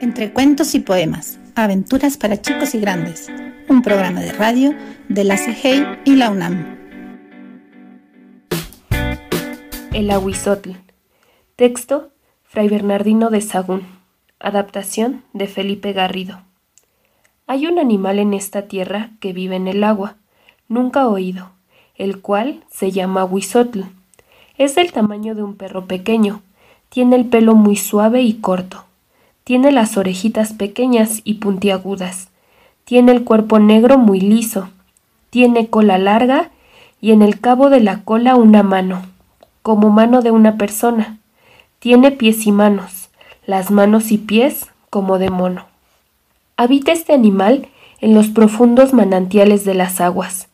Entre cuentos y poemas, aventuras para chicos y grandes, un programa de radio de la CGI y la UNAM. El Aguizotl. Texto, Fray Bernardino de Sagún. Adaptación de Felipe Garrido. Hay un animal en esta tierra que vive en el agua, nunca oído, el cual se llama Aguizotl. Es del tamaño de un perro pequeño, tiene el pelo muy suave y corto tiene las orejitas pequeñas y puntiagudas. Tiene el cuerpo negro muy liso. Tiene cola larga y en el cabo de la cola una mano, como mano de una persona. Tiene pies y manos, las manos y pies como de mono. Habita este animal en los profundos manantiales de las aguas.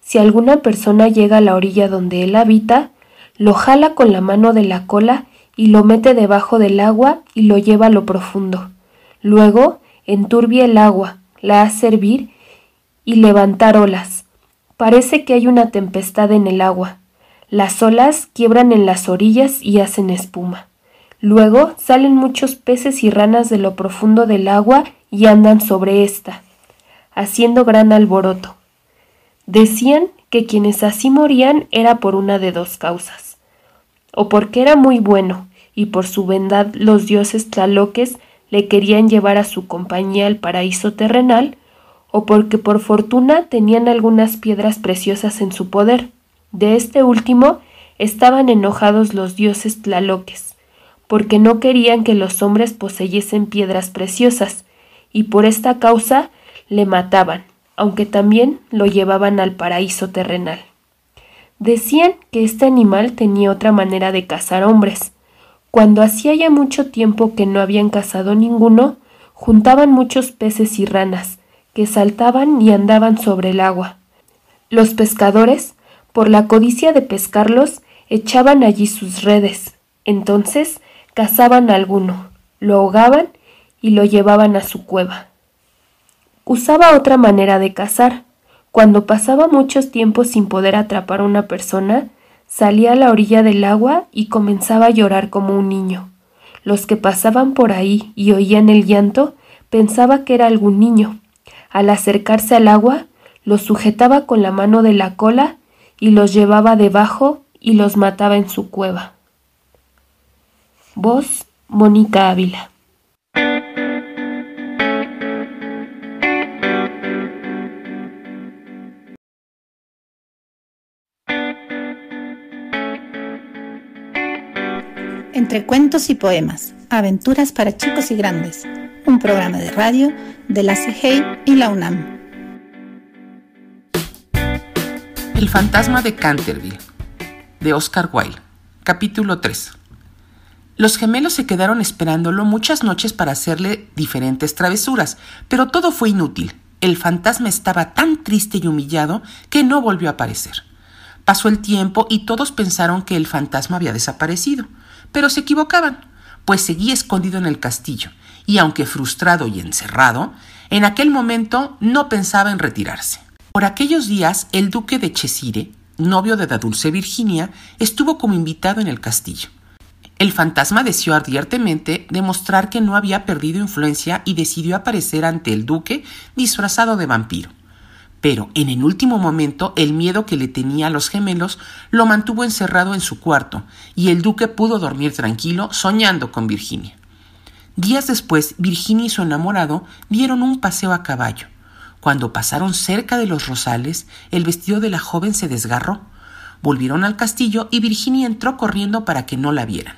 Si alguna persona llega a la orilla donde él habita, lo jala con la mano de la cola y lo mete debajo del agua y lo lleva a lo profundo. Luego enturbia el agua, la hace hervir y levantar olas. Parece que hay una tempestad en el agua. Las olas quiebran en las orillas y hacen espuma. Luego salen muchos peces y ranas de lo profundo del agua y andan sobre ésta, haciendo gran alboroto. Decían que quienes así morían era por una de dos causas o porque era muy bueno, y por su bondad los dioses tlaloques le querían llevar a su compañía al paraíso terrenal, o porque por fortuna tenían algunas piedras preciosas en su poder. De este último estaban enojados los dioses tlaloques, porque no querían que los hombres poseyesen piedras preciosas, y por esta causa le mataban, aunque también lo llevaban al paraíso terrenal. Decían que este animal tenía otra manera de cazar hombres. Cuando hacía ya mucho tiempo que no habían cazado ninguno, juntaban muchos peces y ranas, que saltaban y andaban sobre el agua. Los pescadores, por la codicia de pescarlos, echaban allí sus redes. Entonces cazaban a alguno, lo ahogaban y lo llevaban a su cueva. Usaba otra manera de cazar. Cuando pasaba muchos tiempos sin poder atrapar a una persona, salía a la orilla del agua y comenzaba a llorar como un niño. Los que pasaban por ahí y oían el llanto pensaba que era algún niño. Al acercarse al agua, los sujetaba con la mano de la cola y los llevaba debajo y los mataba en su cueva. Voz Mónica Ávila. Entre cuentos y poemas, aventuras para chicos y grandes, un programa de radio de la CGI y la UNAM. El fantasma de Canterville, de Oscar Wilde, capítulo 3. Los gemelos se quedaron esperándolo muchas noches para hacerle diferentes travesuras, pero todo fue inútil. El fantasma estaba tan triste y humillado que no volvió a aparecer. Pasó el tiempo y todos pensaron que el fantasma había desaparecido pero se equivocaban, pues seguía escondido en el castillo, y aunque frustrado y encerrado, en aquel momento no pensaba en retirarse. Por aquellos días, el duque de Chesire, novio de la dulce Virginia, estuvo como invitado en el castillo. El fantasma deseó ardientemente demostrar que no había perdido influencia y decidió aparecer ante el duque disfrazado de vampiro. Pero en el último momento el miedo que le tenía a los gemelos lo mantuvo encerrado en su cuarto, y el duque pudo dormir tranquilo soñando con Virginia. Días después, Virginia y su enamorado dieron un paseo a caballo. Cuando pasaron cerca de los rosales, el vestido de la joven se desgarró. Volvieron al castillo y Virginia entró corriendo para que no la vieran.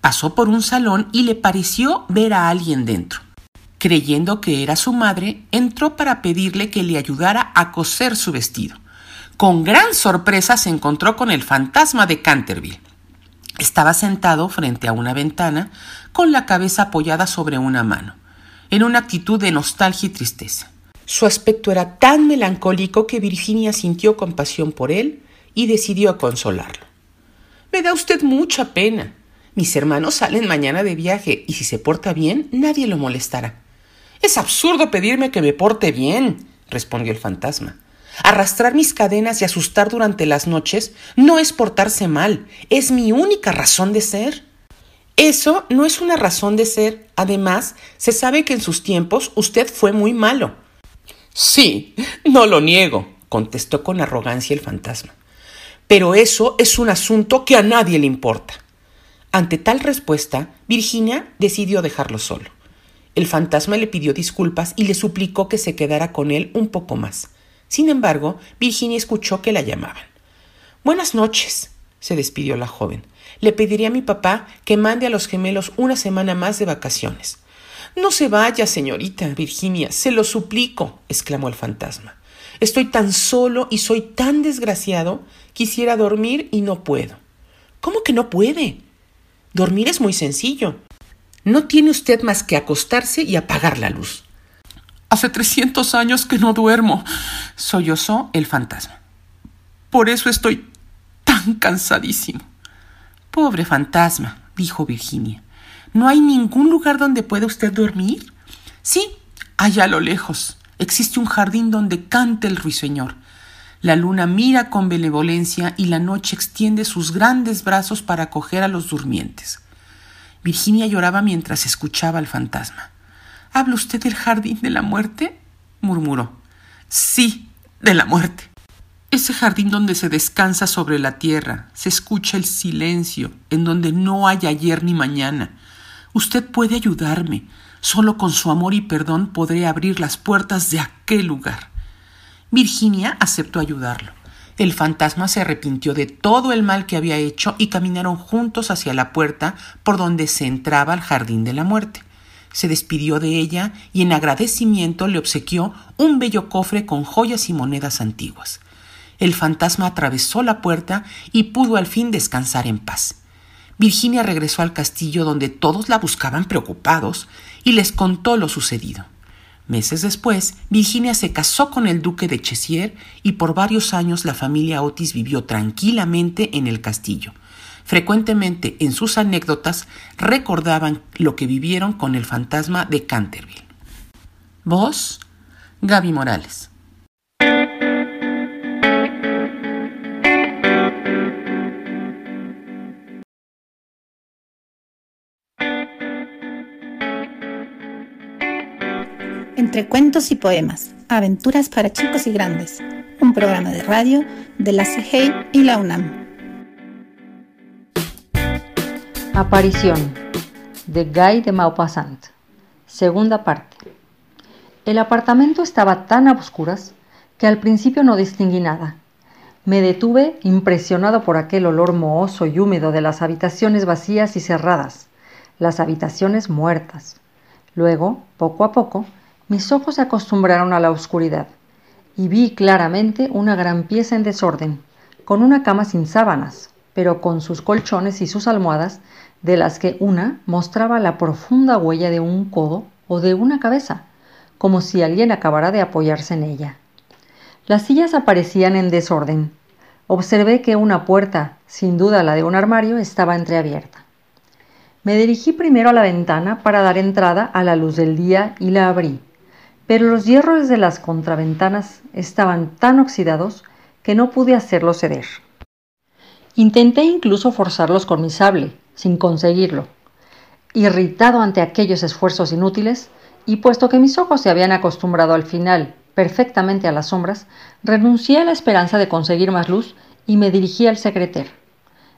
Pasó por un salón y le pareció ver a alguien dentro. Creyendo que era su madre, entró para pedirle que le ayudara a coser su vestido. Con gran sorpresa se encontró con el fantasma de Canterville. Estaba sentado frente a una ventana, con la cabeza apoyada sobre una mano, en una actitud de nostalgia y tristeza. Su aspecto era tan melancólico que Virginia sintió compasión por él y decidió consolarlo. Me da usted mucha pena. Mis hermanos salen mañana de viaje y si se porta bien, nadie lo molestará. Es absurdo pedirme que me porte bien, respondió el fantasma. Arrastrar mis cadenas y asustar durante las noches no es portarse mal, es mi única razón de ser. Eso no es una razón de ser. Además, se sabe que en sus tiempos usted fue muy malo. Sí, no lo niego, contestó con arrogancia el fantasma. Pero eso es un asunto que a nadie le importa. Ante tal respuesta, Virginia decidió dejarlo solo. El fantasma le pidió disculpas y le suplicó que se quedara con él un poco más. Sin embargo, Virginia escuchó que la llamaban. Buenas noches, se despidió la joven. Le pediré a mi papá que mande a los gemelos una semana más de vacaciones. No se vaya, señorita Virginia, se lo suplico, exclamó el fantasma. Estoy tan solo y soy tan desgraciado. Quisiera dormir y no puedo. ¿Cómo que no puede? Dormir es muy sencillo. No tiene usted más que acostarse y apagar la luz. Hace trescientos años que no duermo, sollozó el fantasma. Por eso estoy tan cansadísimo. Pobre fantasma, dijo Virginia. ¿No hay ningún lugar donde pueda usted dormir? Sí, allá a lo lejos. Existe un jardín donde canta el ruiseñor. La luna mira con benevolencia y la noche extiende sus grandes brazos para acoger a los durmientes. Virginia lloraba mientras escuchaba al fantasma. ¿Habla usted del jardín de la muerte? murmuró. Sí, de la muerte. Ese jardín donde se descansa sobre la tierra, se escucha el silencio, en donde no hay ayer ni mañana, Usted puede ayudarme. Solo con su amor y perdón podré abrir las puertas de aquel lugar. Virginia aceptó ayudarlo. El fantasma se arrepintió de todo el mal que había hecho y caminaron juntos hacia la puerta por donde se entraba al jardín de la muerte. Se despidió de ella y en agradecimiento le obsequió un bello cofre con joyas y monedas antiguas. El fantasma atravesó la puerta y pudo al fin descansar en paz. Virginia regresó al castillo donde todos la buscaban preocupados y les contó lo sucedido. Meses después, Virginia se casó con el duque de Chessier y por varios años la familia Otis vivió tranquilamente en el castillo. Frecuentemente en sus anécdotas recordaban lo que vivieron con el fantasma de Canterville. Voz Gaby Morales. Entre cuentos y poemas, aventuras para chicos y grandes, un programa de radio de la CGI y la UNAM. Aparición de Guy de Maupassant. Segunda parte. El apartamento estaba tan a oscuras que al principio no distinguí nada. Me detuve impresionado por aquel olor mohoso y húmedo de las habitaciones vacías y cerradas, las habitaciones muertas. Luego, poco a poco, mis ojos se acostumbraron a la oscuridad y vi claramente una gran pieza en desorden, con una cama sin sábanas, pero con sus colchones y sus almohadas, de las que una mostraba la profunda huella de un codo o de una cabeza, como si alguien acabara de apoyarse en ella. Las sillas aparecían en desorden. Observé que una puerta, sin duda la de un armario, estaba entreabierta. Me dirigí primero a la ventana para dar entrada a la luz del día y la abrí pero los hierros de las contraventanas estaban tan oxidados que no pude hacerlos ceder. Intenté incluso forzarlos con mi sable, sin conseguirlo. Irritado ante aquellos esfuerzos inútiles, y puesto que mis ojos se habían acostumbrado al final perfectamente a las sombras, renuncié a la esperanza de conseguir más luz y me dirigí al secreter.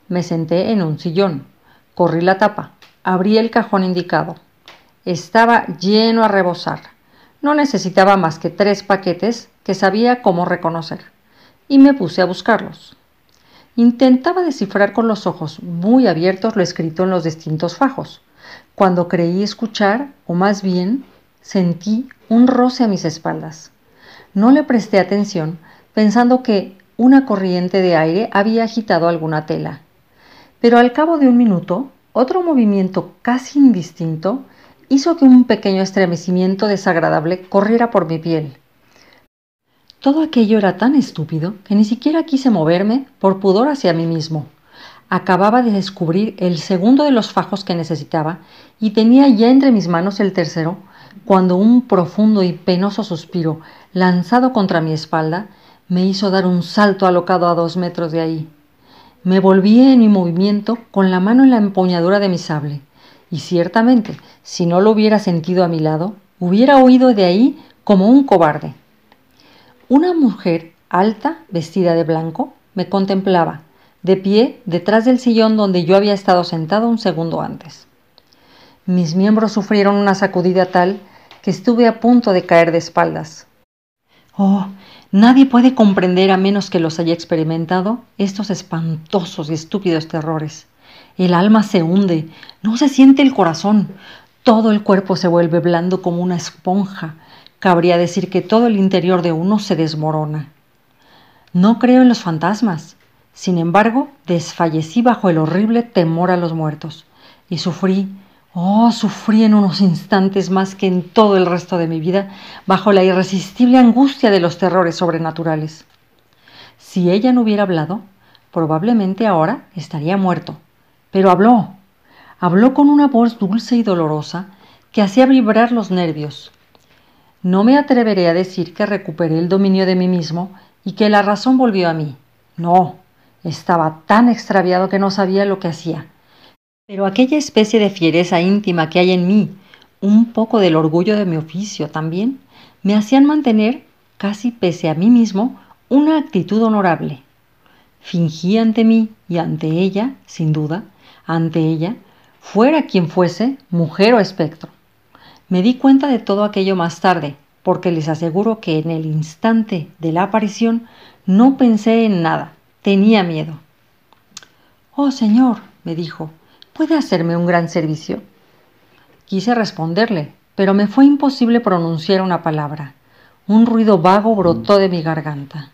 Me senté en un sillón, corrí la tapa, abrí el cajón indicado. Estaba lleno a rebosar. No necesitaba más que tres paquetes que sabía cómo reconocer, y me puse a buscarlos. Intentaba descifrar con los ojos muy abiertos lo escrito en los distintos fajos, cuando creí escuchar, o más bien sentí un roce a mis espaldas. No le presté atención, pensando que una corriente de aire había agitado alguna tela. Pero al cabo de un minuto, otro movimiento casi indistinto hizo que un pequeño estremecimiento desagradable corriera por mi piel. Todo aquello era tan estúpido que ni siquiera quise moverme por pudor hacia mí mismo. Acababa de descubrir el segundo de los fajos que necesitaba y tenía ya entre mis manos el tercero cuando un profundo y penoso suspiro lanzado contra mi espalda me hizo dar un salto alocado a dos metros de ahí. Me volví en mi movimiento con la mano en la empuñadura de mi sable y ciertamente, si no lo hubiera sentido a mi lado, hubiera huido de ahí como un cobarde. Una mujer alta, vestida de blanco, me contemplaba, de pie detrás del sillón donde yo había estado sentado un segundo antes. Mis miembros sufrieron una sacudida tal que estuve a punto de caer de espaldas. Oh, nadie puede comprender a menos que los haya experimentado estos espantosos y estúpidos terrores. El alma se hunde, no se siente el corazón, todo el cuerpo se vuelve blando como una esponja. Cabría decir que todo el interior de uno se desmorona. No creo en los fantasmas. Sin embargo, desfallecí bajo el horrible temor a los muertos y sufrí Oh, sufrí en unos instantes más que en todo el resto de mi vida bajo la irresistible angustia de los terrores sobrenaturales. Si ella no hubiera hablado, probablemente ahora estaría muerto. Pero habló. Habló con una voz dulce y dolorosa que hacía vibrar los nervios. No me atreveré a decir que recuperé el dominio de mí mismo y que la razón volvió a mí. No, estaba tan extraviado que no sabía lo que hacía pero aquella especie de fiereza íntima que hay en mí, un poco del orgullo de mi oficio también, me hacían mantener, casi pese a mí mismo, una actitud honorable. Fingí ante mí y ante ella, sin duda, ante ella, fuera quien fuese, mujer o espectro. Me di cuenta de todo aquello más tarde, porque les aseguro que en el instante de la aparición no pensé en nada, tenía miedo. Oh, señor, me dijo, ¿Puede hacerme un gran servicio? Quise responderle, pero me fue imposible pronunciar una palabra. Un ruido vago brotó de mi garganta.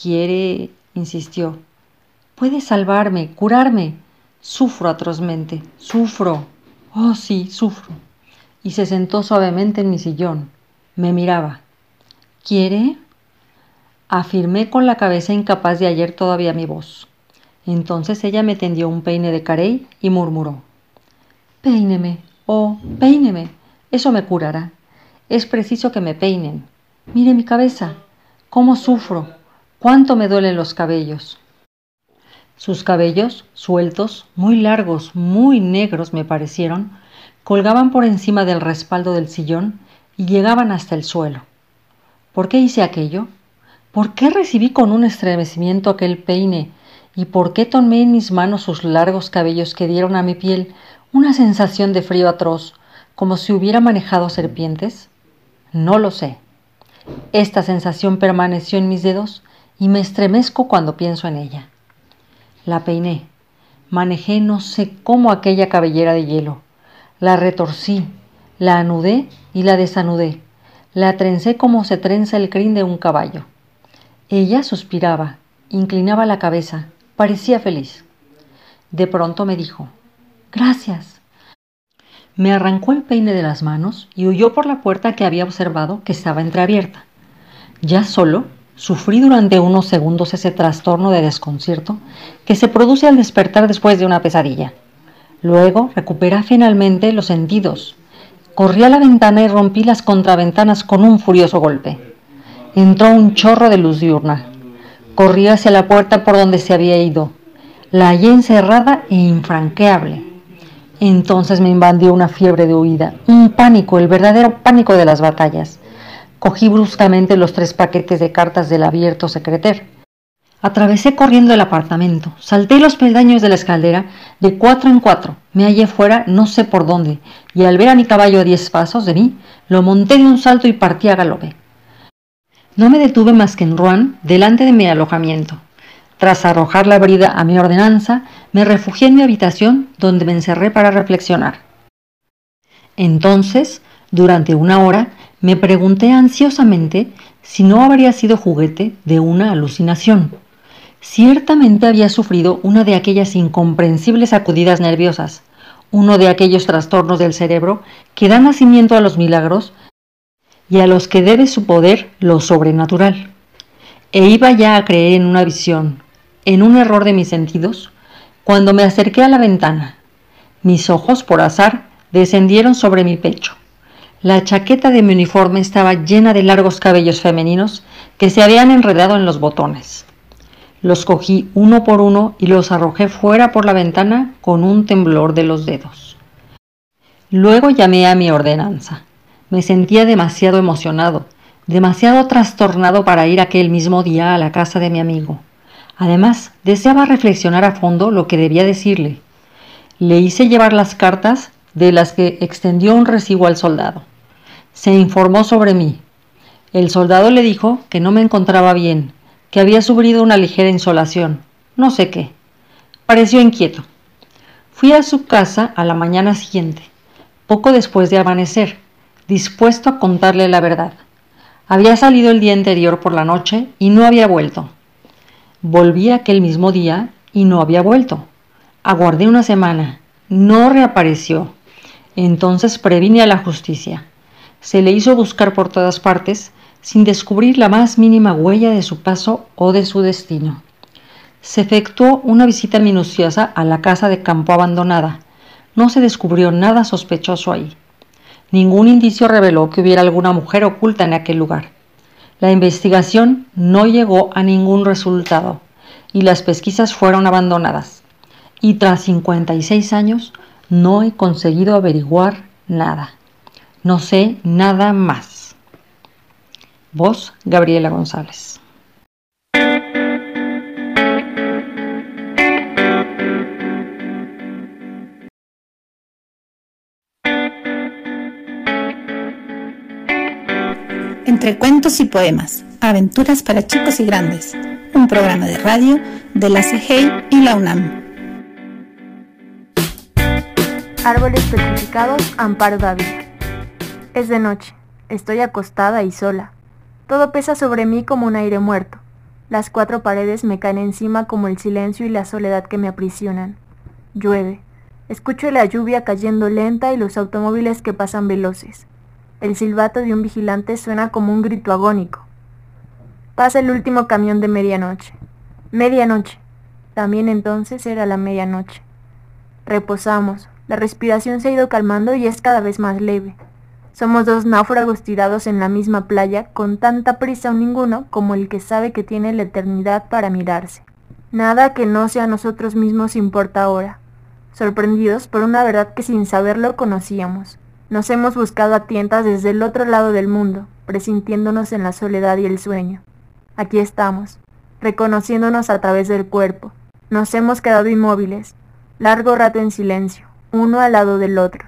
Quiere, insistió. Puede salvarme, curarme. Sufro atrozmente, sufro. Oh, sí, sufro. Y se sentó suavemente en mi sillón. Me miraba. ¿Quiere? Afirmé con la cabeza incapaz de hallar todavía mi voz. Entonces ella me tendió un peine de carey y murmuró Peíneme, oh, peíneme, eso me curará. Es preciso que me peinen. Mire mi cabeza, cómo sufro, cuánto me duelen los cabellos. Sus cabellos, sueltos, muy largos, muy negros me parecieron, colgaban por encima del respaldo del sillón y llegaban hasta el suelo. ¿Por qué hice aquello? ¿Por qué recibí con un estremecimiento aquel peine ¿Y por qué tomé en mis manos sus largos cabellos que dieron a mi piel una sensación de frío atroz, como si hubiera manejado serpientes? No lo sé. Esta sensación permaneció en mis dedos y me estremezco cuando pienso en ella. La peiné, manejé no sé cómo aquella cabellera de hielo, la retorcí, la anudé y la desanudé, la trencé como se trenza el crin de un caballo. Ella suspiraba, inclinaba la cabeza, Parecía feliz. De pronto me dijo, Gracias. Me arrancó el peine de las manos y huyó por la puerta que había observado que estaba entreabierta. Ya solo, sufrí durante unos segundos ese trastorno de desconcierto que se produce al despertar después de una pesadilla. Luego recuperé finalmente los sentidos. Corrí a la ventana y rompí las contraventanas con un furioso golpe. Entró un chorro de luz diurna. Corrí hacia la puerta por donde se había ido. La hallé encerrada e infranqueable. Entonces me invadió una fiebre de huida, un pánico, el verdadero pánico de las batallas. Cogí bruscamente los tres paquetes de cartas del abierto secreter. Atravesé corriendo el apartamento, salté los peldaños de la escalera de cuatro en cuatro, me hallé fuera no sé por dónde, y al ver a mi caballo a diez pasos de mí, lo monté de un salto y partí a galope. No me detuve más que en Rouen, delante de mi alojamiento. Tras arrojar la brida a mi ordenanza, me refugié en mi habitación donde me encerré para reflexionar. Entonces, durante una hora, me pregunté ansiosamente si no habría sido juguete de una alucinación. Ciertamente había sufrido una de aquellas incomprensibles sacudidas nerviosas, uno de aquellos trastornos del cerebro que dan nacimiento a los milagros y a los que debe su poder lo sobrenatural. E iba ya a creer en una visión, en un error de mis sentidos, cuando me acerqué a la ventana. Mis ojos, por azar, descendieron sobre mi pecho. La chaqueta de mi uniforme estaba llena de largos cabellos femeninos que se habían enredado en los botones. Los cogí uno por uno y los arrojé fuera por la ventana con un temblor de los dedos. Luego llamé a mi ordenanza. Me sentía demasiado emocionado, demasiado trastornado para ir aquel mismo día a la casa de mi amigo. Además, deseaba reflexionar a fondo lo que debía decirle. Le hice llevar las cartas de las que extendió un recibo al soldado. Se informó sobre mí. El soldado le dijo que no me encontraba bien, que había sufrido una ligera insolación, no sé qué. Pareció inquieto. Fui a su casa a la mañana siguiente, poco después de amanecer, dispuesto a contarle la verdad. Había salido el día anterior por la noche y no había vuelto. Volví aquel mismo día y no había vuelto. Aguardé una semana. No reapareció. Entonces previne a la justicia. Se le hizo buscar por todas partes sin descubrir la más mínima huella de su paso o de su destino. Se efectuó una visita minuciosa a la casa de campo abandonada. No se descubrió nada sospechoso ahí. Ningún indicio reveló que hubiera alguna mujer oculta en aquel lugar. La investigación no llegó a ningún resultado y las pesquisas fueron abandonadas. Y tras 56 años no he conseguido averiguar nada. No sé nada más. Vos, Gabriela González. Entre cuentos y poemas, aventuras para chicos y grandes, un programa de radio de la CGI y la UNAM. Árboles petrificados, Amparo David. Es de noche, estoy acostada y sola. Todo pesa sobre mí como un aire muerto. Las cuatro paredes me caen encima como el silencio y la soledad que me aprisionan. Llueve. Escucho la lluvia cayendo lenta y los automóviles que pasan veloces. El silbato de un vigilante suena como un grito agónico. Pasa el último camión de medianoche. Medianoche. También entonces era la medianoche. Reposamos. La respiración se ha ido calmando y es cada vez más leve. Somos dos náufragos tirados en la misma playa con tanta prisa o ninguno como el que sabe que tiene la eternidad para mirarse. Nada que no sea nosotros mismos importa ahora, sorprendidos por una verdad que sin saberlo conocíamos. Nos hemos buscado a tientas desde el otro lado del mundo, presintiéndonos en la soledad y el sueño. Aquí estamos, reconociéndonos a través del cuerpo. Nos hemos quedado inmóviles, largo rato en silencio, uno al lado del otro.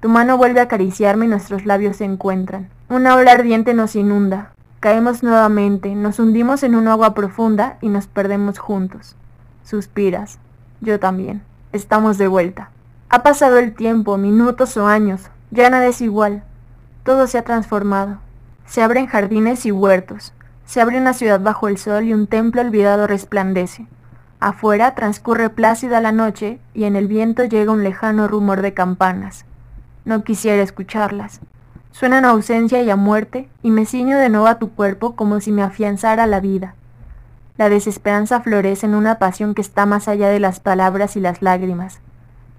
Tu mano vuelve a acariciarme y nuestros labios se encuentran. Una ola ardiente nos inunda. Caemos nuevamente, nos hundimos en un agua profunda y nos perdemos juntos. Suspiras. Yo también. Estamos de vuelta. Ha pasado el tiempo, minutos o años, ya nada es igual. Todo se ha transformado. Se abren jardines y huertos. Se abre una ciudad bajo el sol y un templo olvidado resplandece. Afuera transcurre plácida la noche y en el viento llega un lejano rumor de campanas. No quisiera escucharlas. Suenan ausencia y a muerte y me ciño de nuevo a tu cuerpo como si me afianzara la vida. La desesperanza florece en una pasión que está más allá de las palabras y las lágrimas.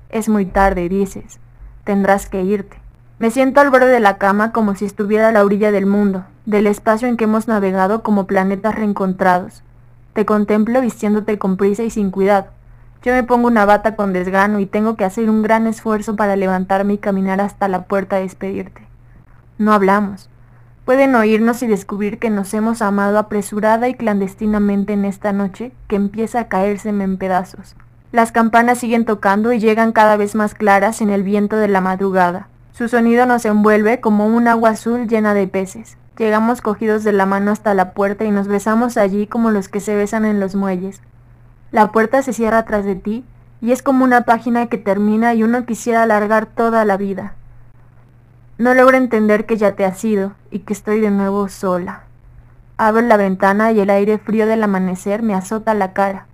Es muy tarde, dices. Tendrás que irte. Me siento al borde de la cama como si estuviera a la orilla del mundo, del espacio en que hemos navegado como planetas reencontrados. Te contemplo vistiéndote con prisa y sin cuidado. Yo me pongo una bata con desgano y tengo que hacer un gran esfuerzo para levantarme y caminar hasta la puerta a despedirte. No hablamos. Pueden oírnos y descubrir que nos hemos amado apresurada y clandestinamente en esta noche que empieza a caérseme en pedazos. Las campanas siguen tocando y llegan cada vez más claras en el viento de la madrugada. Su sonido nos envuelve como un agua azul llena de peces. Llegamos cogidos de la mano hasta la puerta y nos besamos allí como los que se besan en los muelles. La puerta se cierra tras de ti y es como una página que termina y uno quisiera alargar toda la vida. No logro entender que ya te has ido y que estoy de nuevo sola. Abro la ventana y el aire frío del amanecer me azota la cara.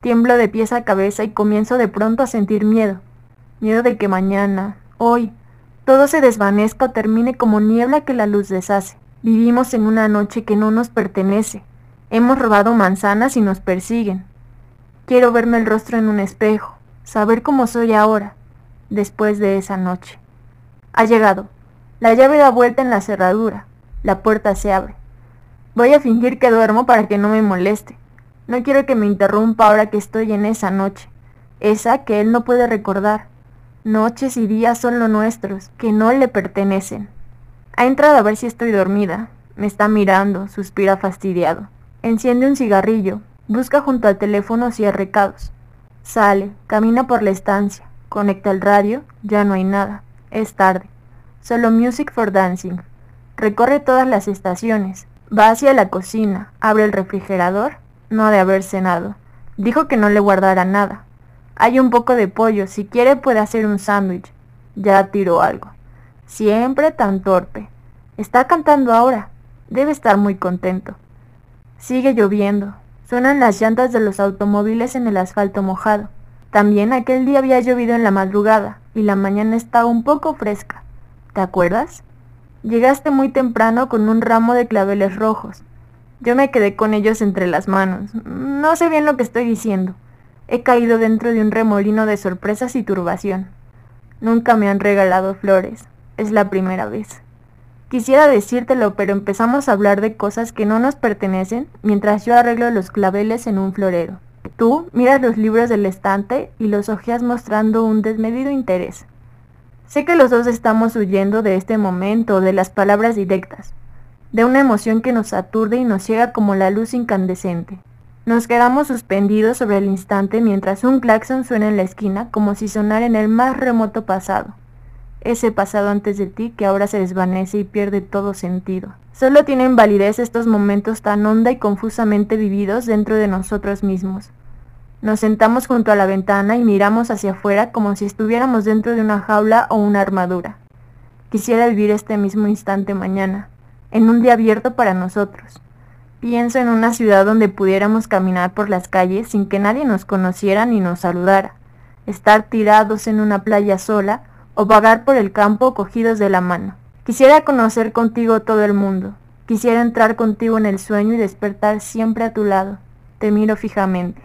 Tiemblo de pies a cabeza y comienzo de pronto a sentir miedo. Miedo de que mañana, hoy, todo se desvanezca o termine como niebla que la luz deshace. Vivimos en una noche que no nos pertenece. Hemos robado manzanas y nos persiguen. Quiero verme el rostro en un espejo, saber cómo soy ahora, después de esa noche. Ha llegado. La llave da vuelta en la cerradura. La puerta se abre. Voy a fingir que duermo para que no me moleste. No quiero que me interrumpa ahora que estoy en esa noche, esa que él no puede recordar. Noches y días son los nuestros, que no le pertenecen. Ha entrado a ver si estoy dormida. Me está mirando, suspira fastidiado. Enciende un cigarrillo, busca junto al teléfono si hay recados. Sale, camina por la estancia, conecta el radio, ya no hay nada. Es tarde. Solo Music for Dancing. Recorre todas las estaciones. Va hacia la cocina, abre el refrigerador, no de haber cenado. Dijo que no le guardara nada. Hay un poco de pollo, si quiere puede hacer un sándwich. Ya tiró algo. Siempre tan torpe. Está cantando ahora. Debe estar muy contento. Sigue lloviendo. Suenan las llantas de los automóviles en el asfalto mojado. También aquel día había llovido en la madrugada y la mañana está un poco fresca. ¿Te acuerdas? Llegaste muy temprano con un ramo de claveles rojos. Yo me quedé con ellos entre las manos. No sé bien lo que estoy diciendo. He caído dentro de un remolino de sorpresas y turbación. Nunca me han regalado flores. Es la primera vez. Quisiera decírtelo, pero empezamos a hablar de cosas que no nos pertenecen mientras yo arreglo los claveles en un florero. Tú miras los libros del estante y los ojeas mostrando un desmedido interés. Sé que los dos estamos huyendo de este momento, de las palabras directas, de una emoción que nos aturde y nos ciega como la luz incandescente. Nos quedamos suspendidos sobre el instante mientras un claxon suena en la esquina como si sonara en el más remoto pasado. Ese pasado antes de ti que ahora se desvanece y pierde todo sentido. Solo tienen validez estos momentos tan honda y confusamente vividos dentro de nosotros mismos. Nos sentamos junto a la ventana y miramos hacia afuera como si estuviéramos dentro de una jaula o una armadura. Quisiera vivir este mismo instante mañana, en un día abierto para nosotros. Pienso en una ciudad donde pudiéramos caminar por las calles sin que nadie nos conociera ni nos saludara, estar tirados en una playa sola o vagar por el campo cogidos de la mano. Quisiera conocer contigo todo el mundo. Quisiera entrar contigo en el sueño y despertar siempre a tu lado. Te miro fijamente.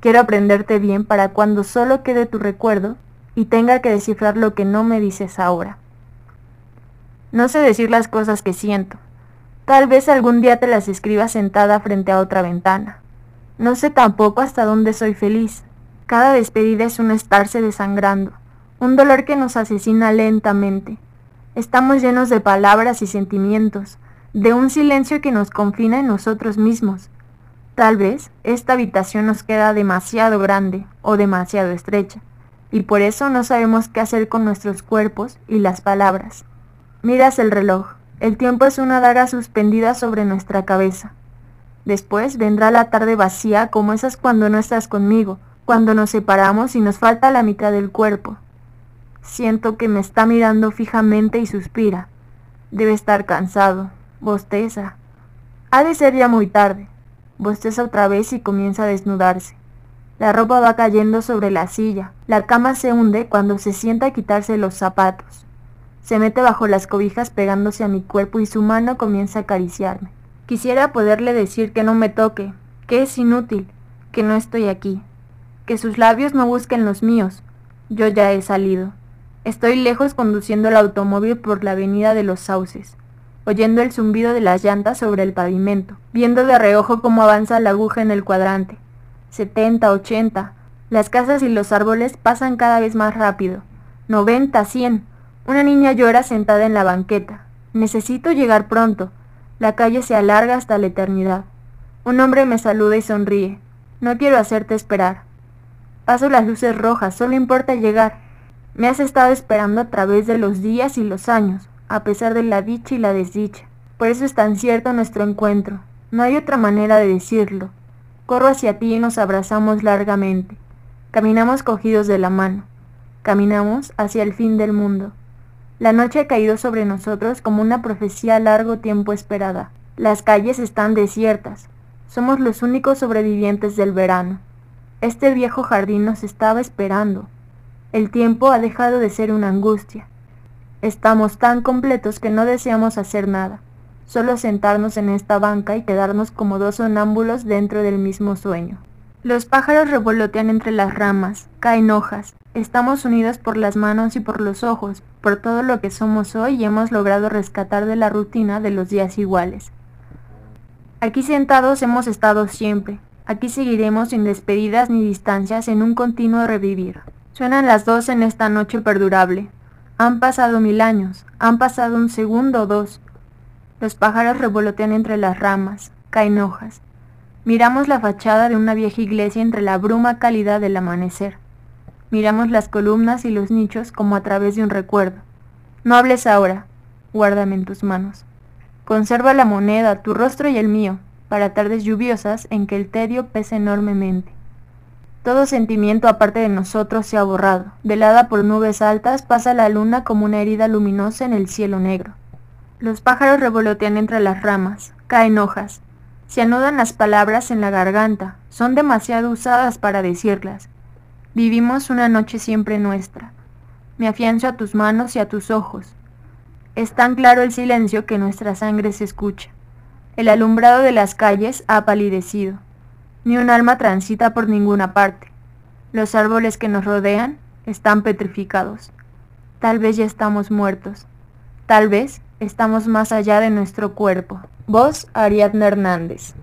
Quiero aprenderte bien para cuando solo quede tu recuerdo y tenga que descifrar lo que no me dices ahora. No sé decir las cosas que siento. Tal vez algún día te las escriba sentada frente a otra ventana. No sé tampoco hasta dónde soy feliz. Cada despedida es un estarse desangrando, un dolor que nos asesina lentamente. Estamos llenos de palabras y sentimientos, de un silencio que nos confina en nosotros mismos, Tal vez esta habitación nos queda demasiado grande o demasiado estrecha, y por eso no sabemos qué hacer con nuestros cuerpos y las palabras. Miras el reloj. El tiempo es una daga suspendida sobre nuestra cabeza. Después vendrá la tarde vacía como esas cuando no estás conmigo, cuando nos separamos y nos falta la mitad del cuerpo. Siento que me está mirando fijamente y suspira. Debe estar cansado. Bosteza. Ha de ser ya muy tarde. Bosteza otra vez y comienza a desnudarse. La ropa va cayendo sobre la silla. La cama se hunde cuando se sienta a quitarse los zapatos. Se mete bajo las cobijas pegándose a mi cuerpo y su mano comienza a acariciarme. Quisiera poderle decir que no me toque, que es inútil, que no estoy aquí, que sus labios no busquen los míos. Yo ya he salido. Estoy lejos conduciendo el automóvil por la avenida de los sauces oyendo el zumbido de las llantas sobre el pavimento, viendo de reojo cómo avanza la aguja en el cuadrante. 70, 80. Las casas y los árboles pasan cada vez más rápido. 90, 100. Una niña llora sentada en la banqueta. Necesito llegar pronto. La calle se alarga hasta la eternidad. Un hombre me saluda y sonríe. No quiero hacerte esperar. Paso las luces rojas, solo importa llegar. Me has estado esperando a través de los días y los años a pesar de la dicha y la desdicha. Por eso es tan cierto nuestro encuentro. No hay otra manera de decirlo. Corro hacia ti y nos abrazamos largamente. Caminamos cogidos de la mano. Caminamos hacia el fin del mundo. La noche ha caído sobre nosotros como una profecía largo tiempo esperada. Las calles están desiertas. Somos los únicos sobrevivientes del verano. Este viejo jardín nos estaba esperando. El tiempo ha dejado de ser una angustia. Estamos tan completos que no deseamos hacer nada, solo sentarnos en esta banca y quedarnos como dos sonámbulos dentro del mismo sueño. Los pájaros revolotean entre las ramas, caen hojas, estamos unidos por las manos y por los ojos, por todo lo que somos hoy y hemos logrado rescatar de la rutina de los días iguales. Aquí sentados hemos estado siempre, Aquí seguiremos sin despedidas ni distancias en un continuo revivir. Suenan las dos en esta noche perdurable. Han pasado mil años, han pasado un segundo o dos. Los pájaros revolotean entre las ramas, caen hojas. Miramos la fachada de una vieja iglesia entre la bruma cálida del amanecer. Miramos las columnas y los nichos como a través de un recuerdo. No hables ahora, guárdame en tus manos. Conserva la moneda, tu rostro y el mío, para tardes lluviosas en que el tedio pesa enormemente. Todo sentimiento aparte de nosotros se ha borrado. Velada por nubes altas pasa la luna como una herida luminosa en el cielo negro. Los pájaros revolotean entre las ramas, caen hojas, se anudan las palabras en la garganta, son demasiado usadas para decirlas. Vivimos una noche siempre nuestra. Me afianzo a tus manos y a tus ojos. Es tan claro el silencio que nuestra sangre se escucha. El alumbrado de las calles ha palidecido. Ni un alma transita por ninguna parte. Los árboles que nos rodean están petrificados. Tal vez ya estamos muertos. Tal vez estamos más allá de nuestro cuerpo. Voz Ariadna Hernández.